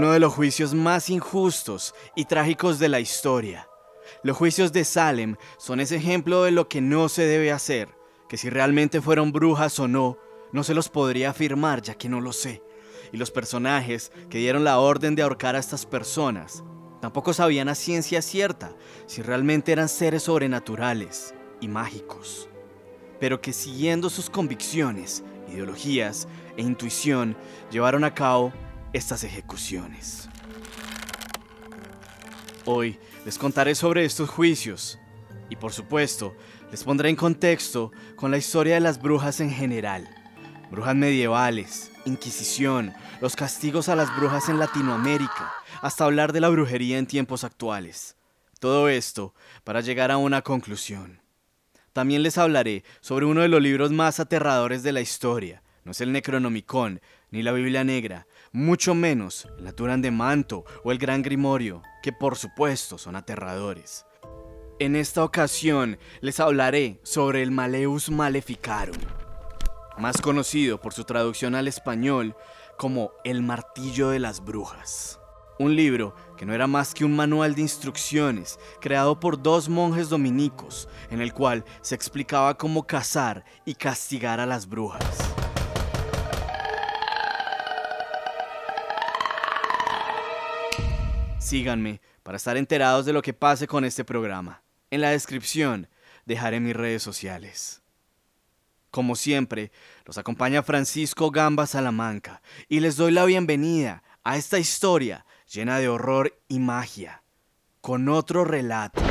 uno de los juicios más injustos y trágicos de la historia. Los juicios de Salem son ese ejemplo de lo que no se debe hacer, que si realmente fueron brujas o no, no se los podría afirmar ya que no lo sé. Y los personajes que dieron la orden de ahorcar a estas personas tampoco sabían a ciencia cierta si realmente eran seres sobrenaturales y mágicos, pero que siguiendo sus convicciones, ideologías e intuición llevaron a cabo estas ejecuciones. Hoy les contaré sobre estos juicios y por supuesto les pondré en contexto con la historia de las brujas en general. Brujas medievales, Inquisición, los castigos a las brujas en Latinoamérica, hasta hablar de la brujería en tiempos actuales. Todo esto para llegar a una conclusión. También les hablaré sobre uno de los libros más aterradores de la historia. No es el Necronomicon ni la Biblia Negra, mucho menos el Naturan de Manto o el Gran Grimorio, que por supuesto son aterradores. En esta ocasión les hablaré sobre el Maleus Maleficarum, más conocido por su traducción al español como El Martillo de las Brujas. Un libro que no era más que un manual de instrucciones creado por dos monjes dominicos, en el cual se explicaba cómo cazar y castigar a las brujas. Síganme para estar enterados de lo que pase con este programa. En la descripción dejaré mis redes sociales. Como siempre, los acompaña Francisco Gamba Salamanca y les doy la bienvenida a esta historia llena de horror y magia, con otro relato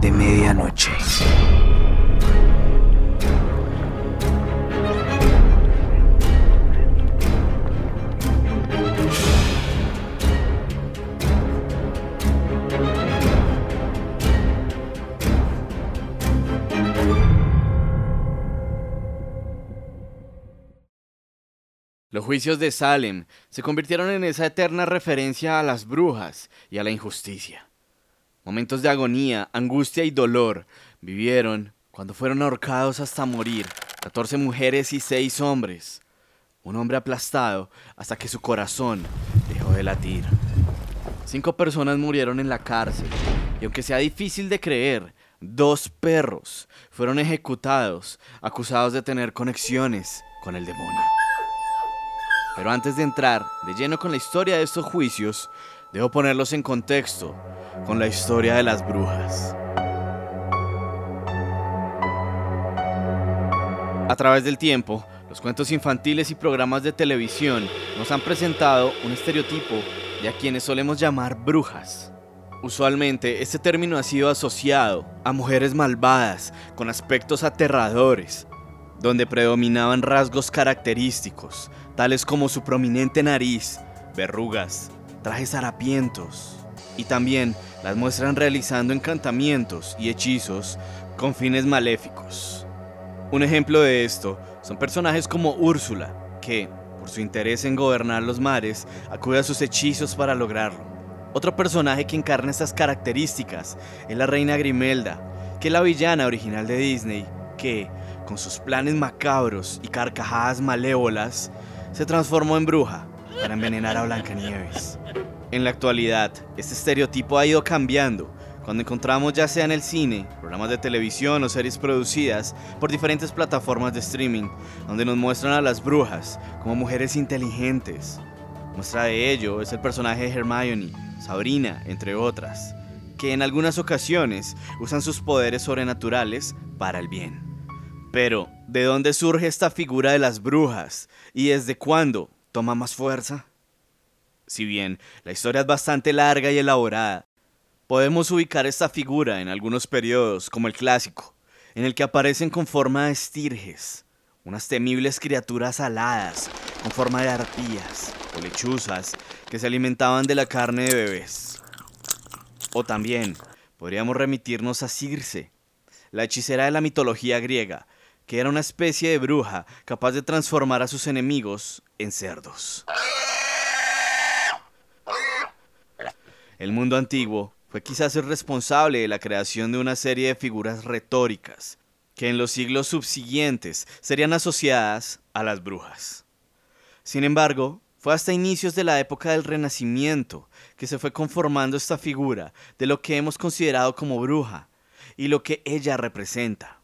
de medianoche. Los juicios de Salem se convirtieron en esa eterna referencia a las brujas y a la injusticia. Momentos de agonía, angustia y dolor vivieron cuando fueron ahorcados hasta morir 14 mujeres y 6 hombres. Un hombre aplastado hasta que su corazón dejó de latir. Cinco personas murieron en la cárcel y aunque sea difícil de creer, dos perros fueron ejecutados acusados de tener conexiones con el demonio. Pero antes de entrar de lleno con la historia de estos juicios, debo ponerlos en contexto con la historia de las brujas. A través del tiempo, los cuentos infantiles y programas de televisión nos han presentado un estereotipo de a quienes solemos llamar brujas. Usualmente este término ha sido asociado a mujeres malvadas con aspectos aterradores, donde predominaban rasgos característicos, tales como su prominente nariz, verrugas, trajes harapientos, y también las muestran realizando encantamientos y hechizos con fines maléficos. Un ejemplo de esto son personajes como Úrsula, que, por su interés en gobernar los mares, acude a sus hechizos para lograrlo. Otro personaje que encarna estas características es la reina Grimelda, que es la villana original de Disney, que, con sus planes macabros y carcajadas malévolas, se transformó en bruja para envenenar a Blancanieves. En la actualidad, este estereotipo ha ido cambiando cuando encontramos ya sea en el cine, programas de televisión o series producidas por diferentes plataformas de streaming, donde nos muestran a las brujas como mujeres inteligentes. Muestra de ello es el personaje de Hermione, Sabrina, entre otras, que en algunas ocasiones usan sus poderes sobrenaturales para el bien. Pero, ¿de dónde surge esta figura de las brujas? ¿Y desde cuándo toma más fuerza? Si bien la historia es bastante larga y elaborada, podemos ubicar esta figura en algunos periodos, como el clásico, en el que aparecen con forma de estirges, unas temibles criaturas aladas con forma de arpías o lechuzas que se alimentaban de la carne de bebés. O también podríamos remitirnos a Circe, la hechicera de la mitología griega, que era una especie de bruja capaz de transformar a sus enemigos en cerdos. El mundo antiguo fue quizás el responsable de la creación de una serie de figuras retóricas que en los siglos subsiguientes serían asociadas a las brujas. Sin embargo, fue hasta inicios de la época del Renacimiento que se fue conformando esta figura de lo que hemos considerado como bruja y lo que ella representa.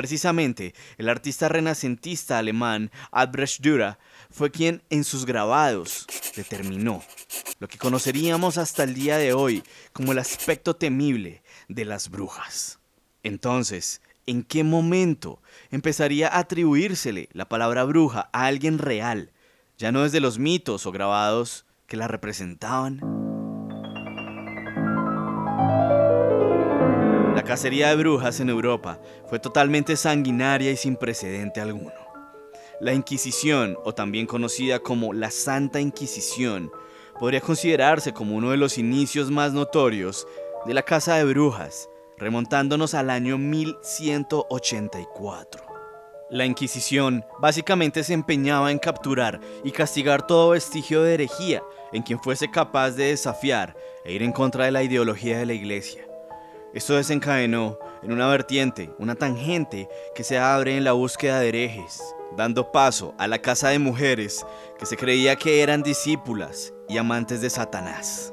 Precisamente, el artista renacentista alemán Albrecht Dürer fue quien en sus grabados determinó lo que conoceríamos hasta el día de hoy como el aspecto temible de las brujas. Entonces, ¿en qué momento empezaría a atribuírsele la palabra bruja a alguien real, ya no desde los mitos o grabados que la representaban? Cacería de brujas en Europa fue totalmente sanguinaria y sin precedente alguno. La Inquisición, o también conocida como la Santa Inquisición, podría considerarse como uno de los inicios más notorios de la caza de brujas, remontándonos al año 1184. La Inquisición básicamente se empeñaba en capturar y castigar todo vestigio de herejía en quien fuese capaz de desafiar e ir en contra de la ideología de la Iglesia. Esto desencadenó en una vertiente, una tangente que se abre en la búsqueda de herejes, dando paso a la casa de mujeres que se creía que eran discípulas y amantes de Satanás.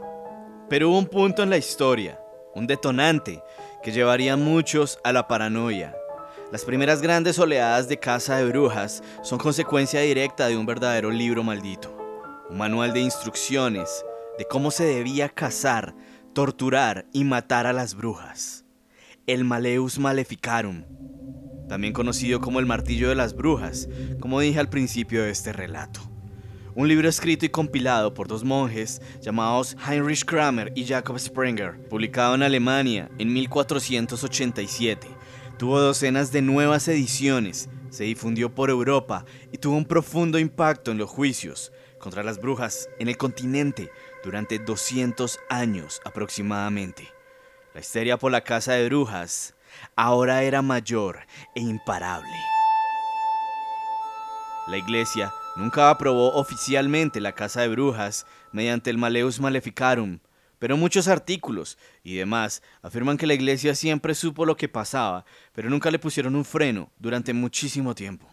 Pero hubo un punto en la historia, un detonante, que llevaría a muchos a la paranoia. Las primeras grandes oleadas de caza de brujas son consecuencia directa de un verdadero libro maldito, un manual de instrucciones de cómo se debía cazar, torturar y matar a las brujas. El Maleus Maleficarum, también conocido como el martillo de las brujas, como dije al principio de este relato. Un libro escrito y compilado por dos monjes llamados Heinrich Kramer y Jacob Sprenger, publicado en Alemania en 1487. Tuvo docenas de nuevas ediciones, se difundió por Europa y tuvo un profundo impacto en los juicios contra las brujas en el continente durante 200 años aproximadamente. La histeria por la casa de brujas ahora era mayor e imparable. La iglesia nunca aprobó oficialmente la casa de brujas mediante el Maleus Maleficarum, pero muchos artículos y demás afirman que la iglesia siempre supo lo que pasaba, pero nunca le pusieron un freno durante muchísimo tiempo.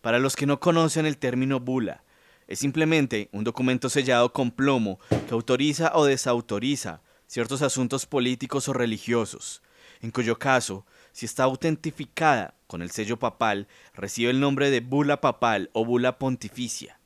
Para los que no conocen el término bula, es simplemente un documento sellado con plomo que autoriza o desautoriza ciertos asuntos políticos o religiosos, en cuyo caso, si está autentificada con el sello papal, recibe el nombre de bula papal o bula pontificia.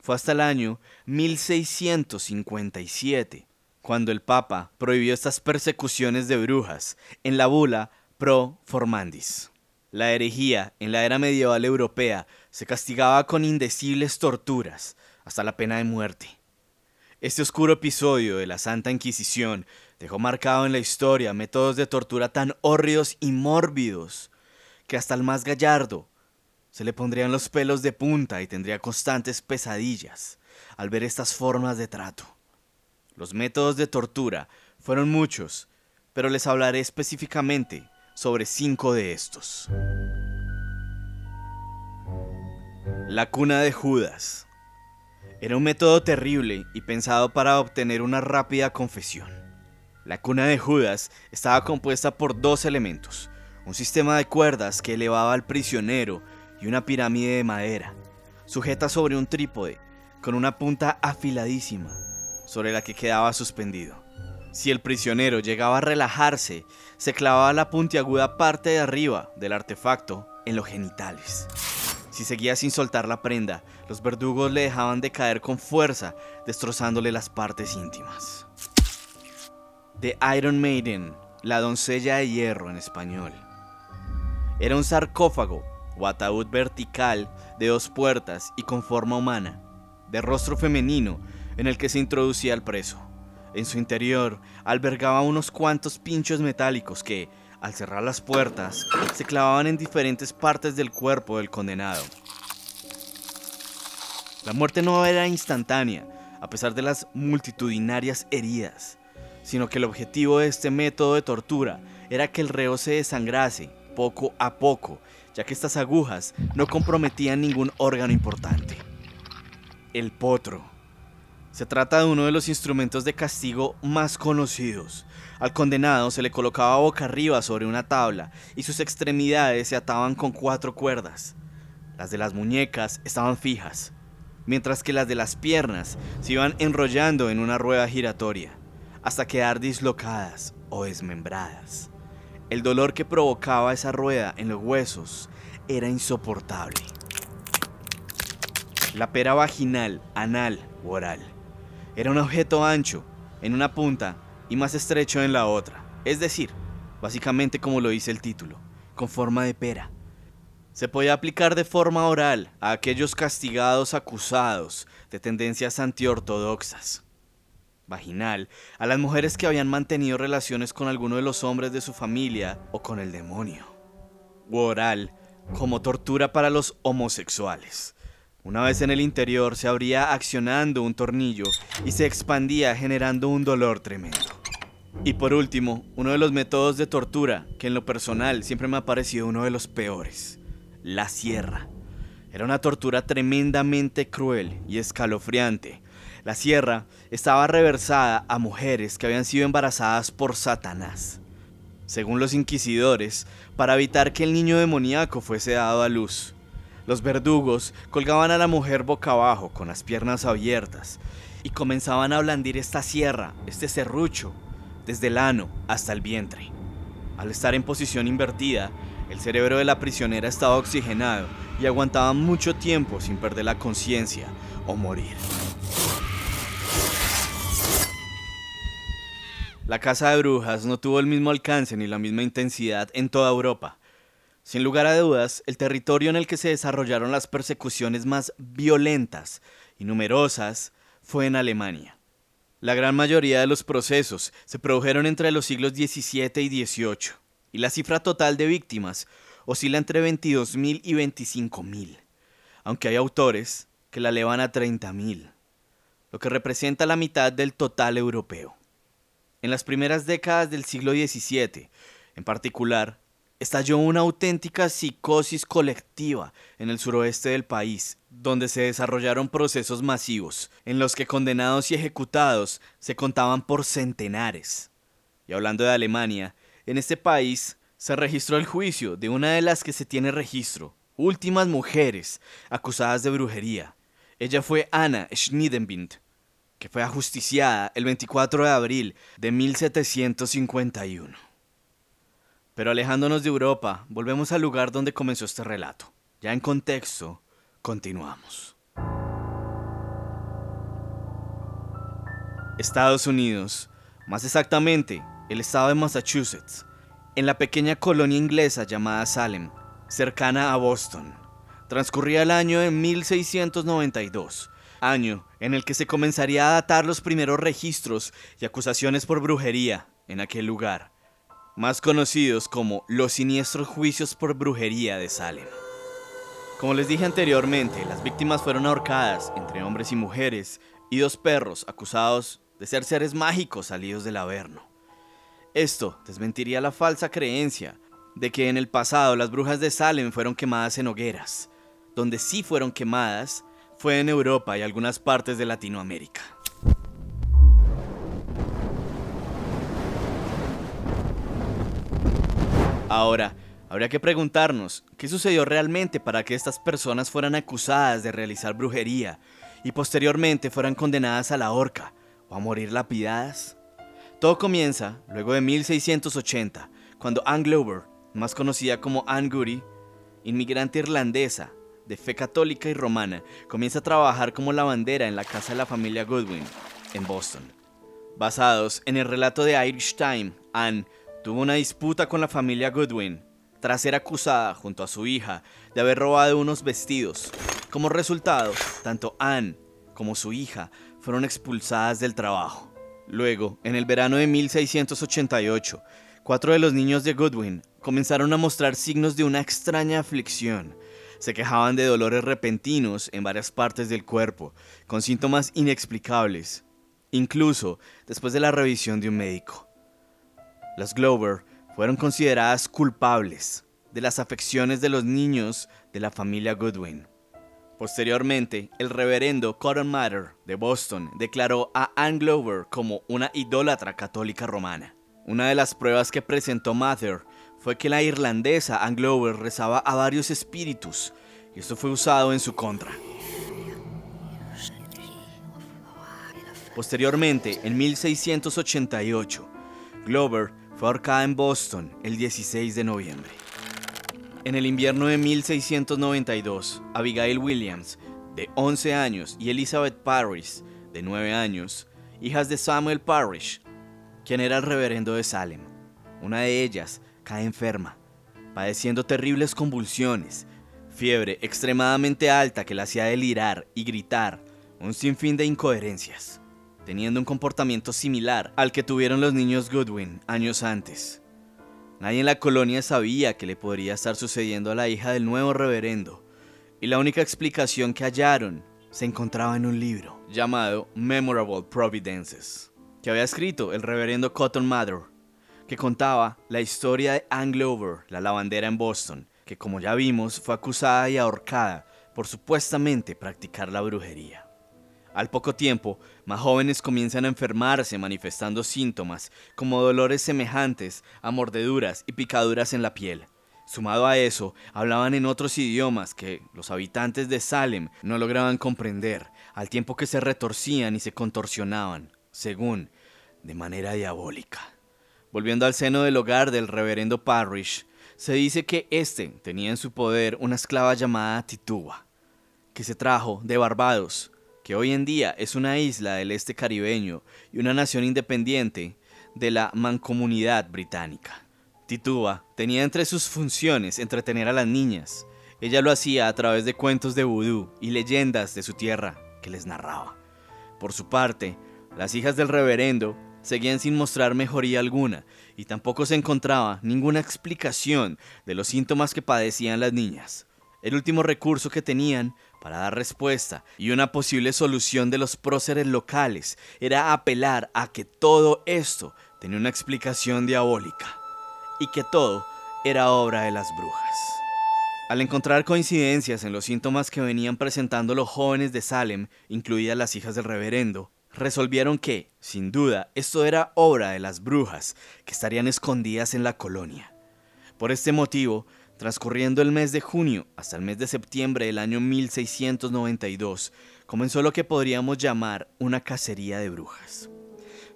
Fue hasta el año 1657 cuando el Papa prohibió estas persecuciones de brujas en la bula Pro Formandis. La herejía en la era medieval europea se castigaba con indecibles torturas hasta la pena de muerte. Este oscuro episodio de la Santa Inquisición dejó marcado en la historia métodos de tortura tan hórridos y mórbidos que hasta el más gallardo se le pondrían los pelos de punta y tendría constantes pesadillas al ver estas formas de trato. Los métodos de tortura fueron muchos, pero les hablaré específicamente sobre cinco de estos. La cuna de Judas. Era un método terrible y pensado para obtener una rápida confesión. La cuna de Judas estaba compuesta por dos elementos, un sistema de cuerdas que elevaba al prisionero y una pirámide de madera, sujeta sobre un trípode, con una punta afiladísima, sobre la que quedaba suspendido. Si el prisionero llegaba a relajarse, se clavaba la puntiaguda parte de arriba del artefacto en los genitales. Si seguía sin soltar la prenda, los verdugos le dejaban de caer con fuerza, destrozándole las partes íntimas. The Iron Maiden, la doncella de hierro en español. Era un sarcófago o ataúd vertical de dos puertas y con forma humana, de rostro femenino, en el que se introducía el preso. En su interior albergaba unos cuantos pinchos metálicos que, al cerrar las puertas, se clavaban en diferentes partes del cuerpo del condenado. La muerte no era instantánea, a pesar de las multitudinarias heridas, sino que el objetivo de este método de tortura era que el reo se desangrase poco a poco, ya que estas agujas no comprometían ningún órgano importante. El potro. Se trata de uno de los instrumentos de castigo más conocidos, al condenado se le colocaba boca arriba sobre una tabla y sus extremidades se ataban con cuatro cuerdas. Las de las muñecas estaban fijas, mientras que las de las piernas se iban enrollando en una rueda giratoria, hasta quedar dislocadas o desmembradas. El dolor que provocaba esa rueda en los huesos era insoportable. La pera vaginal, anal o oral era un objeto ancho en una punta y más estrecho en la otra, es decir, básicamente como lo dice el título, con forma de pera. Se podía aplicar de forma oral a aquellos castigados acusados de tendencias antiortodoxas. Vaginal a las mujeres que habían mantenido relaciones con alguno de los hombres de su familia o con el demonio. U oral como tortura para los homosexuales. Una vez en el interior se abría accionando un tornillo y se expandía generando un dolor tremendo. Y por último, uno de los métodos de tortura que en lo personal siempre me ha parecido uno de los peores, la sierra. Era una tortura tremendamente cruel y escalofriante. La sierra estaba reversada a mujeres que habían sido embarazadas por Satanás. Según los inquisidores, para evitar que el niño demoníaco fuese dado a luz. Los verdugos colgaban a la mujer boca abajo, con las piernas abiertas, y comenzaban a blandir esta sierra, este serrucho, desde el ano hasta el vientre. Al estar en posición invertida, el cerebro de la prisionera estaba oxigenado y aguantaba mucho tiempo sin perder la conciencia o morir. La casa de brujas no tuvo el mismo alcance ni la misma intensidad en toda Europa. Sin lugar a dudas, el territorio en el que se desarrollaron las persecuciones más violentas y numerosas fue en Alemania. La gran mayoría de los procesos se produjeron entre los siglos XVII y XVIII, y la cifra total de víctimas oscila entre 22.000 y 25.000, aunque hay autores que la elevan a 30.000, lo que representa la mitad del total europeo. En las primeras décadas del siglo XVII, en particular, estalló una auténtica psicosis colectiva en el suroeste del país, donde se desarrollaron procesos masivos, en los que condenados y ejecutados se contaban por centenares. Y hablando de Alemania, en este país se registró el juicio de una de las que se tiene registro, últimas mujeres acusadas de brujería. Ella fue Anna Schniedenbind, que fue ajusticiada el 24 de abril de 1751. Pero alejándonos de Europa, volvemos al lugar donde comenzó este relato. Ya en contexto, continuamos. Estados Unidos, más exactamente, el estado de Massachusetts, en la pequeña colonia inglesa llamada Salem, cercana a Boston. Transcurría el año de 1692, año en el que se comenzaría a datar los primeros registros y acusaciones por brujería en aquel lugar más conocidos como los siniestros juicios por brujería de Salem. Como les dije anteriormente, las víctimas fueron ahorcadas entre hombres y mujeres y dos perros acusados de ser seres mágicos salidos del Averno. Esto desmentiría la falsa creencia de que en el pasado las brujas de Salem fueron quemadas en hogueras. Donde sí fueron quemadas fue en Europa y algunas partes de Latinoamérica. Ahora, habría que preguntarnos, ¿qué sucedió realmente para que estas personas fueran acusadas de realizar brujería y posteriormente fueran condenadas a la horca o a morir lapidadas? Todo comienza luego de 1680, cuando Anne Glover, más conocida como Anne Goody, inmigrante irlandesa de fe católica y romana, comienza a trabajar como lavandera en la casa de la familia Goodwin, en Boston. Basados en el relato de Irish Time, Anne tuvo una disputa con la familia Goodwin tras ser acusada junto a su hija de haber robado unos vestidos. Como resultado, tanto Anne como su hija fueron expulsadas del trabajo. Luego, en el verano de 1688, cuatro de los niños de Goodwin comenzaron a mostrar signos de una extraña aflicción. Se quejaban de dolores repentinos en varias partes del cuerpo, con síntomas inexplicables, incluso después de la revisión de un médico. Las Glover fueron consideradas culpables de las afecciones de los niños de la familia Goodwin. Posteriormente, el reverendo Cotton Mather de Boston declaró a Anne Glover como una idólatra católica romana. Una de las pruebas que presentó Mather fue que la irlandesa Anne Glover rezaba a varios espíritus y esto fue usado en su contra. Posteriormente, en 1688, Glover fue ahorcada en Boston el 16 de noviembre. En el invierno de 1692, Abigail Williams, de 11 años, y Elizabeth Parrish, de 9 años, hijas de Samuel Parrish, quien era el reverendo de Salem. Una de ellas cae enferma, padeciendo terribles convulsiones, fiebre extremadamente alta que la hacía delirar y gritar, un sinfín de incoherencias, teniendo un comportamiento similar al que tuvieron los niños Goodwin años antes. Nadie en la colonia sabía que le podría estar sucediendo a la hija del nuevo reverendo, y la única explicación que hallaron se encontraba en un libro llamado Memorable Providences, que había escrito el reverendo Cotton Mather, que contaba la historia de Ann Glover, la lavandera en Boston, que como ya vimos fue acusada y ahorcada por supuestamente practicar la brujería. Al poco tiempo, más jóvenes comienzan a enfermarse manifestando síntomas como dolores semejantes a mordeduras y picaduras en la piel. Sumado a eso, hablaban en otros idiomas que los habitantes de Salem no lograban comprender, al tiempo que se retorcían y se contorsionaban, según, de manera diabólica. Volviendo al seno del hogar del reverendo Parrish, se dice que éste tenía en su poder una esclava llamada Tituba, que se trajo de Barbados, que hoy en día es una isla del este caribeño y una nación independiente de la mancomunidad británica. Tituba tenía entre sus funciones entretener a las niñas. Ella lo hacía a través de cuentos de vudú y leyendas de su tierra que les narraba. Por su parte, las hijas del reverendo seguían sin mostrar mejoría alguna y tampoco se encontraba ninguna explicación de los síntomas que padecían las niñas. El último recurso que tenían para dar respuesta y una posible solución de los próceres locales era apelar a que todo esto tenía una explicación diabólica y que todo era obra de las brujas. Al encontrar coincidencias en los síntomas que venían presentando los jóvenes de Salem, incluidas las hijas del reverendo, resolvieron que, sin duda, esto era obra de las brujas que estarían escondidas en la colonia. Por este motivo, Transcurriendo el mes de junio hasta el mes de septiembre del año 1692, comenzó lo que podríamos llamar una cacería de brujas,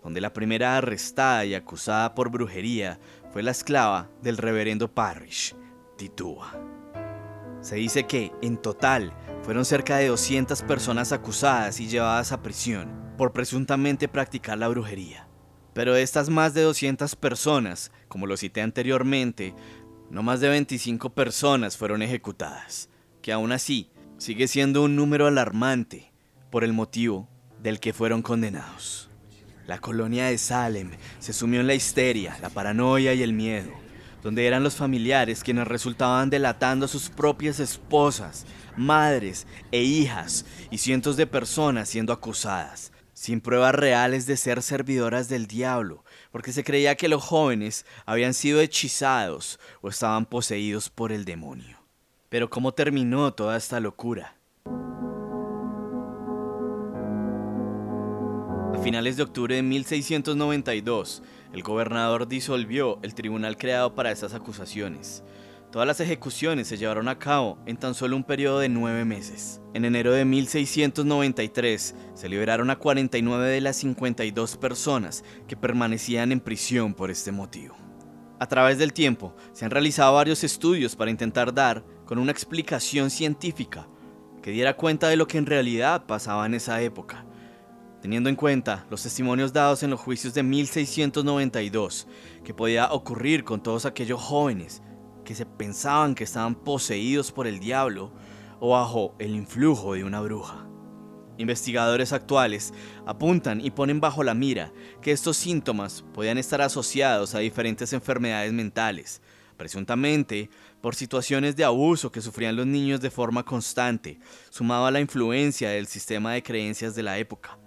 donde la primera arrestada y acusada por brujería fue la esclava del reverendo Parrish, Tituba. Se dice que, en total, fueron cerca de 200 personas acusadas y llevadas a prisión por presuntamente practicar la brujería. Pero estas más de 200 personas, como lo cité anteriormente, no más de 25 personas fueron ejecutadas, que aún así sigue siendo un número alarmante por el motivo del que fueron condenados. La colonia de Salem se sumió en la histeria, la paranoia y el miedo, donde eran los familiares quienes resultaban delatando a sus propias esposas, madres e hijas y cientos de personas siendo acusadas, sin pruebas reales de ser servidoras del diablo, porque se creía que los jóvenes habían sido hechizados o estaban poseídos por el demonio. Pero ¿cómo terminó toda esta locura? A finales de octubre de 1692, el gobernador disolvió el tribunal creado para esas acusaciones Todas las ejecuciones se llevaron a cabo en tan solo un periodo de nueve meses. En enero de 1693 se liberaron a 49 de las 52 personas que permanecían en prisión por este motivo. A través del tiempo se han realizado varios estudios para intentar dar con una explicación científica que diera cuenta de lo que en realidad pasaba en esa época, teniendo en cuenta los testimonios dados en los juicios de 1692, que podía ocurrir con todos aquellos jóvenes que se pensaban que estaban poseídos por el diablo o bajo el influjo de una bruja. Investigadores actuales apuntan y ponen bajo la mira que estos síntomas podían estar asociados a diferentes enfermedades mentales, presuntamente por situaciones de abuso que sufrían los niños de forma constante, sumado a la influencia del sistema de creencias de la época.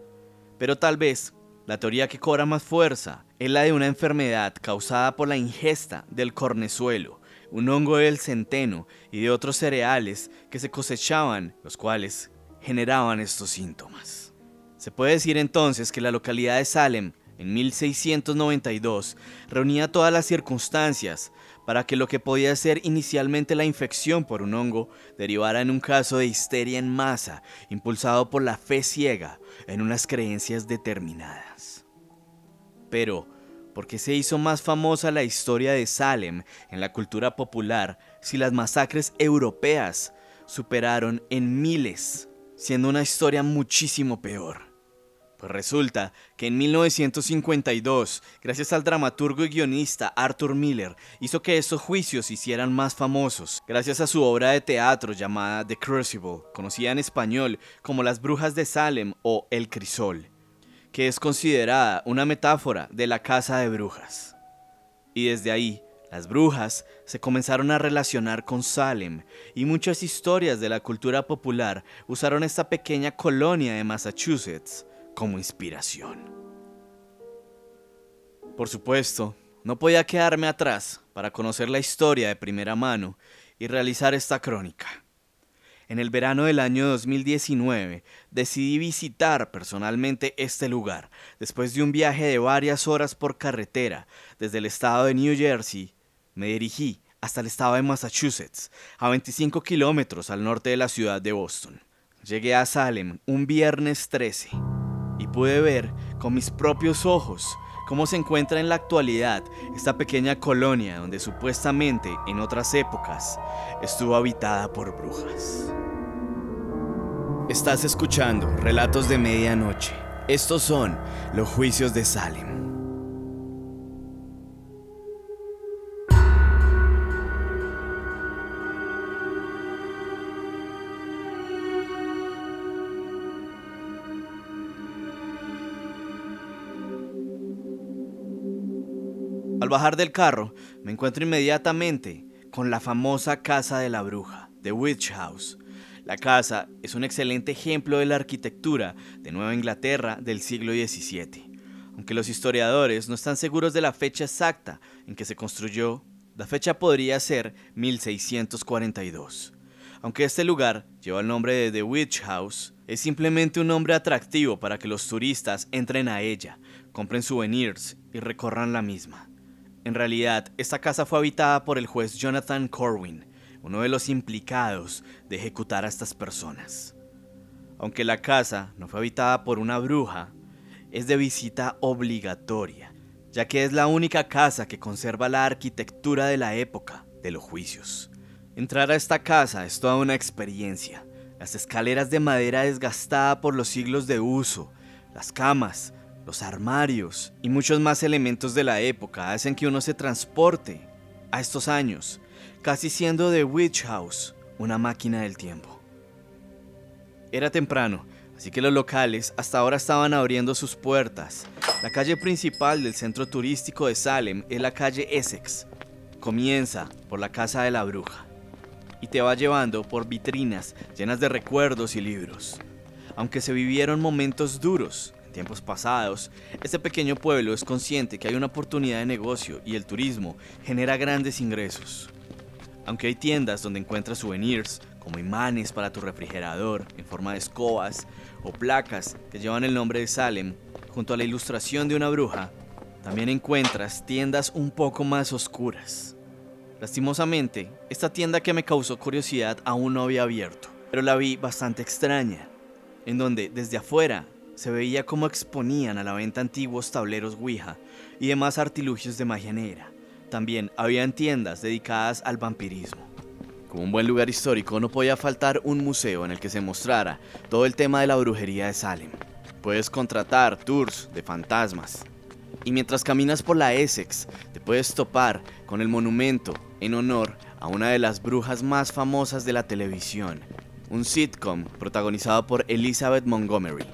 Pero tal vez la teoría que cobra más fuerza es la de una enfermedad causada por la ingesta del cornezuelo, un hongo del centeno y de otros cereales que se cosechaban, los cuales generaban estos síntomas. Se puede decir entonces que la localidad de Salem, en 1692, reunía todas las circunstancias para que lo que podía ser inicialmente la infección por un hongo derivara en un caso de histeria en masa, impulsado por la fe ciega en unas creencias determinadas. Pero, ¿por qué se hizo más famosa la historia de Salem en la cultura popular si las masacres europeas superaron en miles, siendo una historia muchísimo peor? Pues resulta que en 1952, gracias al dramaturgo y guionista Arthur Miller, hizo que estos juicios se hicieran más famosos, gracias a su obra de teatro llamada The Crucible, conocida en español como Las Brujas de Salem o El Crisol, que es considerada una metáfora de la casa de brujas. Y desde ahí, las brujas se comenzaron a relacionar con Salem y muchas historias de la cultura popular usaron esta pequeña colonia de Massachusetts como inspiración. Por supuesto, no podía quedarme atrás para conocer la historia de primera mano y realizar esta crónica. En el verano del año 2019 decidí visitar personalmente este lugar después de un viaje de varias horas por carretera desde el estado de New Jersey. Me dirigí hasta el estado de Massachusetts, a 25 kilómetros al norte de la ciudad de Boston. Llegué a Salem un viernes 13 y pude ver con mis propios ojos cómo se encuentra en la actualidad esta pequeña colonia donde supuestamente en otras épocas estuvo habitada por brujas. Estás escuchando Relatos de Medianoche. Estos son los juicios de Salem. Al bajar del carro, me encuentro inmediatamente con la famosa Casa de la Bruja, The Witch House. La casa es un excelente ejemplo de la arquitectura de Nueva Inglaterra del siglo XVII. Aunque los historiadores no están seguros de la fecha exacta en que se construyó, la fecha podría ser 1642. Aunque este lugar lleva el nombre de The Witch House, es simplemente un nombre atractivo para que los turistas entren a ella, compren souvenirs y recorran la misma. En realidad, esta casa fue habitada por el juez Jonathan Corwin, uno de los implicados de ejecutar a estas personas. Aunque la casa no fue habitada por una bruja, es de visita obligatoria, ya que es la única casa que conserva la arquitectura de la época de los juicios. Entrar a esta casa es toda una experiencia. Las escaleras de madera desgastada por los siglos de uso, las camas, los armarios y muchos más elementos de la época hacen que uno se transporte a estos años, casi siendo de Witch House una máquina del tiempo. Era temprano, así que los locales hasta ahora estaban abriendo sus puertas. La calle principal del centro turístico de Salem es la calle Essex. Comienza por la casa de la bruja y te va llevando por vitrinas llenas de recuerdos y libros. Aunque se vivieron momentos duros, tiempos pasados, este pequeño pueblo es consciente que hay una oportunidad de negocio y el turismo genera grandes ingresos. Aunque hay tiendas donde encuentras souvenirs como imanes para tu refrigerador en forma de escobas o placas que llevan el nombre de Salem, junto a la ilustración de una bruja, también encuentras tiendas un poco más oscuras. Lastimosamente, esta tienda que me causó curiosidad aún no había abierto, pero la vi bastante extraña, en donde desde afuera se veía cómo exponían a la venta antiguos tableros Ouija y demás artilugios de magia negra. También habían tiendas dedicadas al vampirismo. Como un buen lugar histórico no podía faltar un museo en el que se mostrara todo el tema de la brujería de Salem. Puedes contratar tours de fantasmas. Y mientras caminas por la Essex, te puedes topar con el monumento en honor a una de las brujas más famosas de la televisión, un sitcom protagonizado por Elizabeth Montgomery.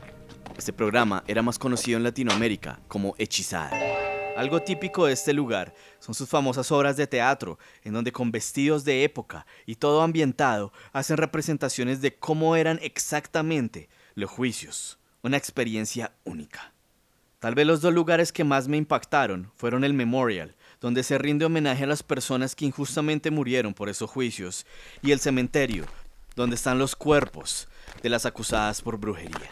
Este programa era más conocido en Latinoamérica como Hechizada. Algo típico de este lugar son sus famosas obras de teatro, en donde con vestidos de época y todo ambientado hacen representaciones de cómo eran exactamente los juicios, una experiencia única. Tal vez los dos lugares que más me impactaron fueron el Memorial, donde se rinde homenaje a las personas que injustamente murieron por esos juicios, y el cementerio, donde están los cuerpos de las acusadas por brujería.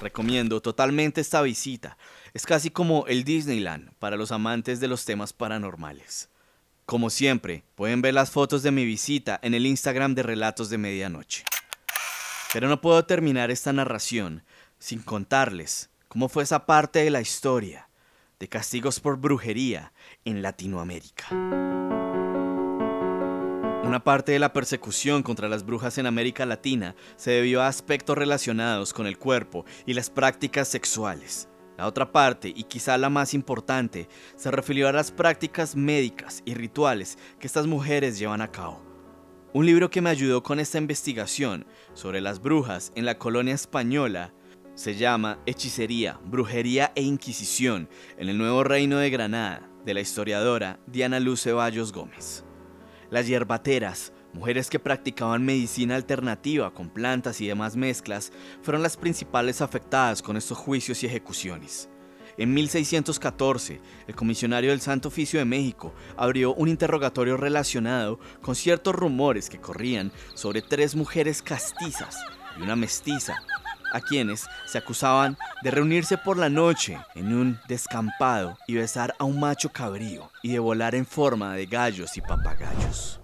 Recomiendo totalmente esta visita. Es casi como el Disneyland para los amantes de los temas paranormales. Como siempre, pueden ver las fotos de mi visita en el Instagram de Relatos de Medianoche. Pero no puedo terminar esta narración sin contarles cómo fue esa parte de la historia de castigos por brujería en Latinoamérica. Una parte de la persecución contra las brujas en América Latina se debió a aspectos relacionados con el cuerpo y las prácticas sexuales. La otra parte, y quizá la más importante, se refirió a las prácticas médicas y rituales que estas mujeres llevan a cabo. Un libro que me ayudó con esta investigación sobre las brujas en la colonia española se llama Hechicería, Brujería e Inquisición en el Nuevo Reino de Granada, de la historiadora Diana Luz Ceballos Gómez. Las hierbateras, mujeres que practicaban medicina alternativa con plantas y demás mezclas, fueron las principales afectadas con estos juicios y ejecuciones. En 1614, el comisionario del Santo Oficio de México abrió un interrogatorio relacionado con ciertos rumores que corrían sobre tres mujeres castizas y una mestiza, a quienes se acusaban de reunirse por la noche en un descampado y besar a un macho cabrío y de volar en forma de gallos y papagayos.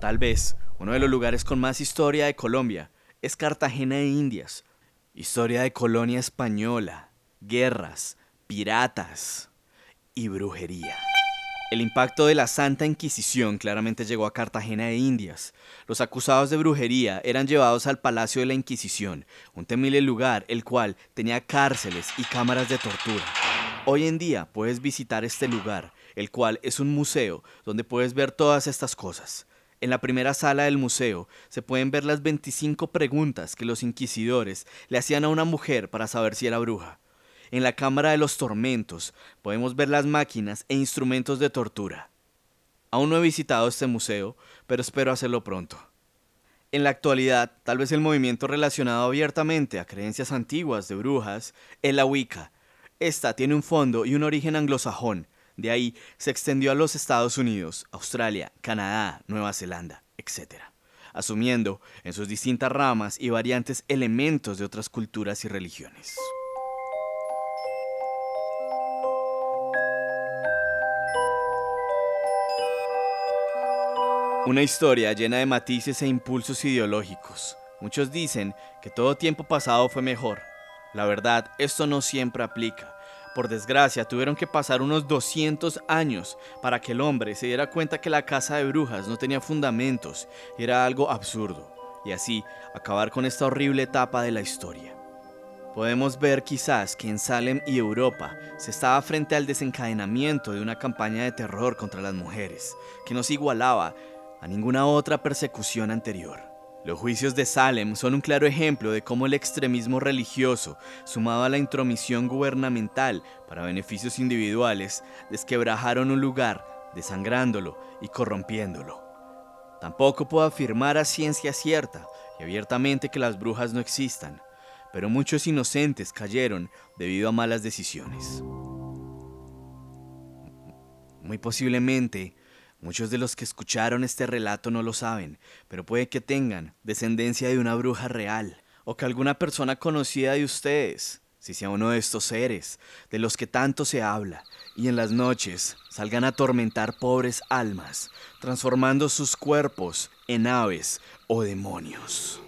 Tal vez uno de los lugares con más historia de Colombia es Cartagena de Indias, historia de colonia española, guerras, piratas y brujería. El impacto de la Santa Inquisición claramente llegó a Cartagena de Indias. Los acusados de brujería eran llevados al Palacio de la Inquisición, un temible lugar el cual tenía cárceles y cámaras de tortura. Hoy en día puedes visitar este lugar, el cual es un museo donde puedes ver todas estas cosas. En la primera sala del museo se pueden ver las 25 preguntas que los inquisidores le hacían a una mujer para saber si era bruja. En la Cámara de los Tormentos podemos ver las máquinas e instrumentos de tortura. Aún no he visitado este museo, pero espero hacerlo pronto. En la actualidad, tal vez el movimiento relacionado abiertamente a creencias antiguas de brujas es la Wicca. Esta tiene un fondo y un origen anglosajón, de ahí se extendió a los Estados Unidos, Australia, Canadá, Nueva Zelanda, etc., asumiendo en sus distintas ramas y variantes elementos de otras culturas y religiones. Una historia llena de matices e impulsos ideológicos. Muchos dicen que todo tiempo pasado fue mejor. La verdad, esto no siempre aplica. Por desgracia, tuvieron que pasar unos 200 años para que el hombre se diera cuenta que la casa de brujas no tenía fundamentos era algo absurdo, y así acabar con esta horrible etapa de la historia. Podemos ver quizás que en Salem y Europa se estaba frente al desencadenamiento de una campaña de terror contra las mujeres, que no se igualaba a ninguna otra persecución anterior. Los juicios de Salem son un claro ejemplo de cómo el extremismo religioso, sumado a la intromisión gubernamental para beneficios individuales, desquebrajaron un lugar, desangrándolo y corrompiéndolo. Tampoco puedo afirmar a ciencia cierta y abiertamente que las brujas no existan, pero muchos inocentes cayeron debido a malas decisiones. Muy posiblemente, Muchos de los que escucharon este relato no lo saben, pero puede que tengan descendencia de una bruja real, o que alguna persona conocida de ustedes, si sea uno de estos seres, de los que tanto se habla, y en las noches salgan a atormentar pobres almas, transformando sus cuerpos en aves o demonios.